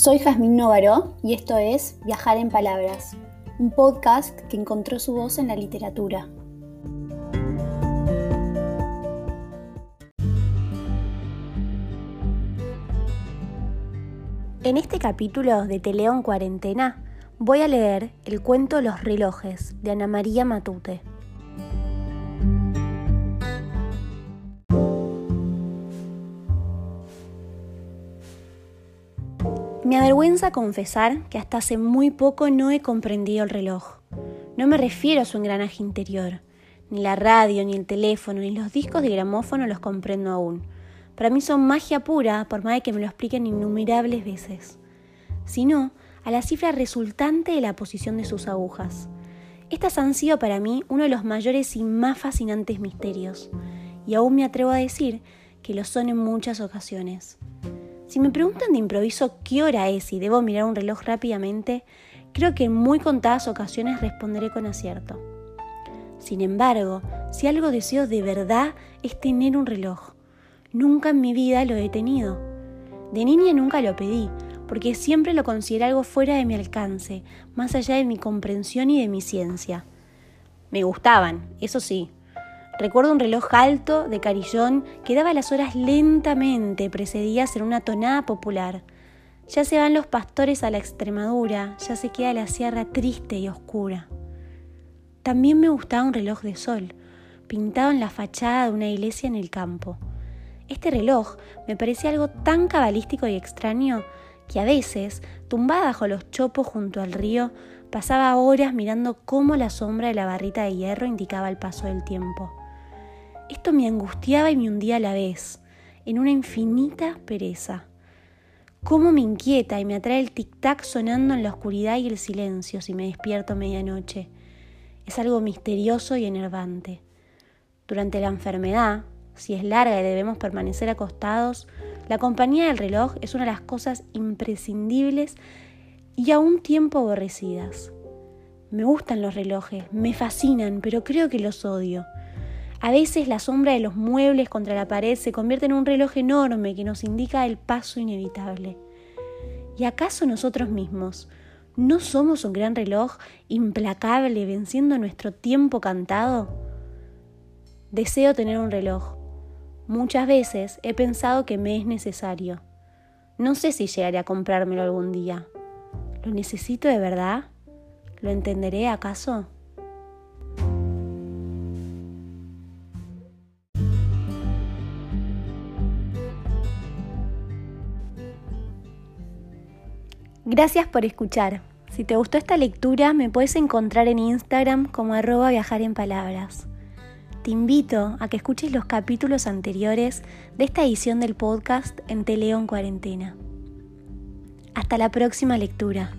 Soy Jazmín Novaro y esto es Viajar en Palabras, un podcast que encontró su voz en la literatura. En este capítulo de Te leo en cuarentena voy a leer el cuento Los relojes de Ana María Matute. Me avergüenza confesar que hasta hace muy poco no he comprendido el reloj. No me refiero a su engranaje interior. Ni la radio, ni el teléfono, ni los discos de gramófono los comprendo aún. Para mí son magia pura, por más de que me lo expliquen innumerables veces. Sino a la cifra resultante de la posición de sus agujas. Estas han sido para mí uno de los mayores y más fascinantes misterios, y aún me atrevo a decir que lo son en muchas ocasiones. Si me preguntan de improviso qué hora es y debo mirar un reloj rápidamente, creo que en muy contadas ocasiones responderé con acierto. Sin embargo, si algo deseo de verdad es tener un reloj. Nunca en mi vida lo he tenido. De niña nunca lo pedí, porque siempre lo consideré algo fuera de mi alcance, más allá de mi comprensión y de mi ciencia. Me gustaban, eso sí, Recuerdo un reloj alto de carillón que daba las horas lentamente precedidas en una tonada popular. Ya se van los pastores a la Extremadura, ya se queda la sierra triste y oscura. También me gustaba un reloj de sol, pintado en la fachada de una iglesia en el campo. Este reloj me parecía algo tan cabalístico y extraño que a veces, tumbada bajo los chopos junto al río, pasaba horas mirando cómo la sombra de la barrita de hierro indicaba el paso del tiempo. Esto me angustiaba y me hundía a la vez, en una infinita pereza. Cómo me inquieta y me atrae el tic-tac sonando en la oscuridad y el silencio si me despierto a medianoche. Es algo misterioso y enervante. Durante la enfermedad, si es larga y debemos permanecer acostados, la compañía del reloj es una de las cosas imprescindibles y a un tiempo aborrecidas. Me gustan los relojes, me fascinan, pero creo que los odio. A veces la sombra de los muebles contra la pared se convierte en un reloj enorme que nos indica el paso inevitable. ¿Y acaso nosotros mismos no somos un gran reloj implacable venciendo nuestro tiempo cantado? Deseo tener un reloj. Muchas veces he pensado que me es necesario. No sé si llegaré a comprármelo algún día. ¿Lo necesito de verdad? ¿Lo entenderé acaso? Gracias por escuchar. Si te gustó esta lectura, me puedes encontrar en Instagram como arroba viajar en palabras. Te invito a que escuches los capítulos anteriores de esta edición del podcast en Teleo en Cuarentena. Hasta la próxima lectura.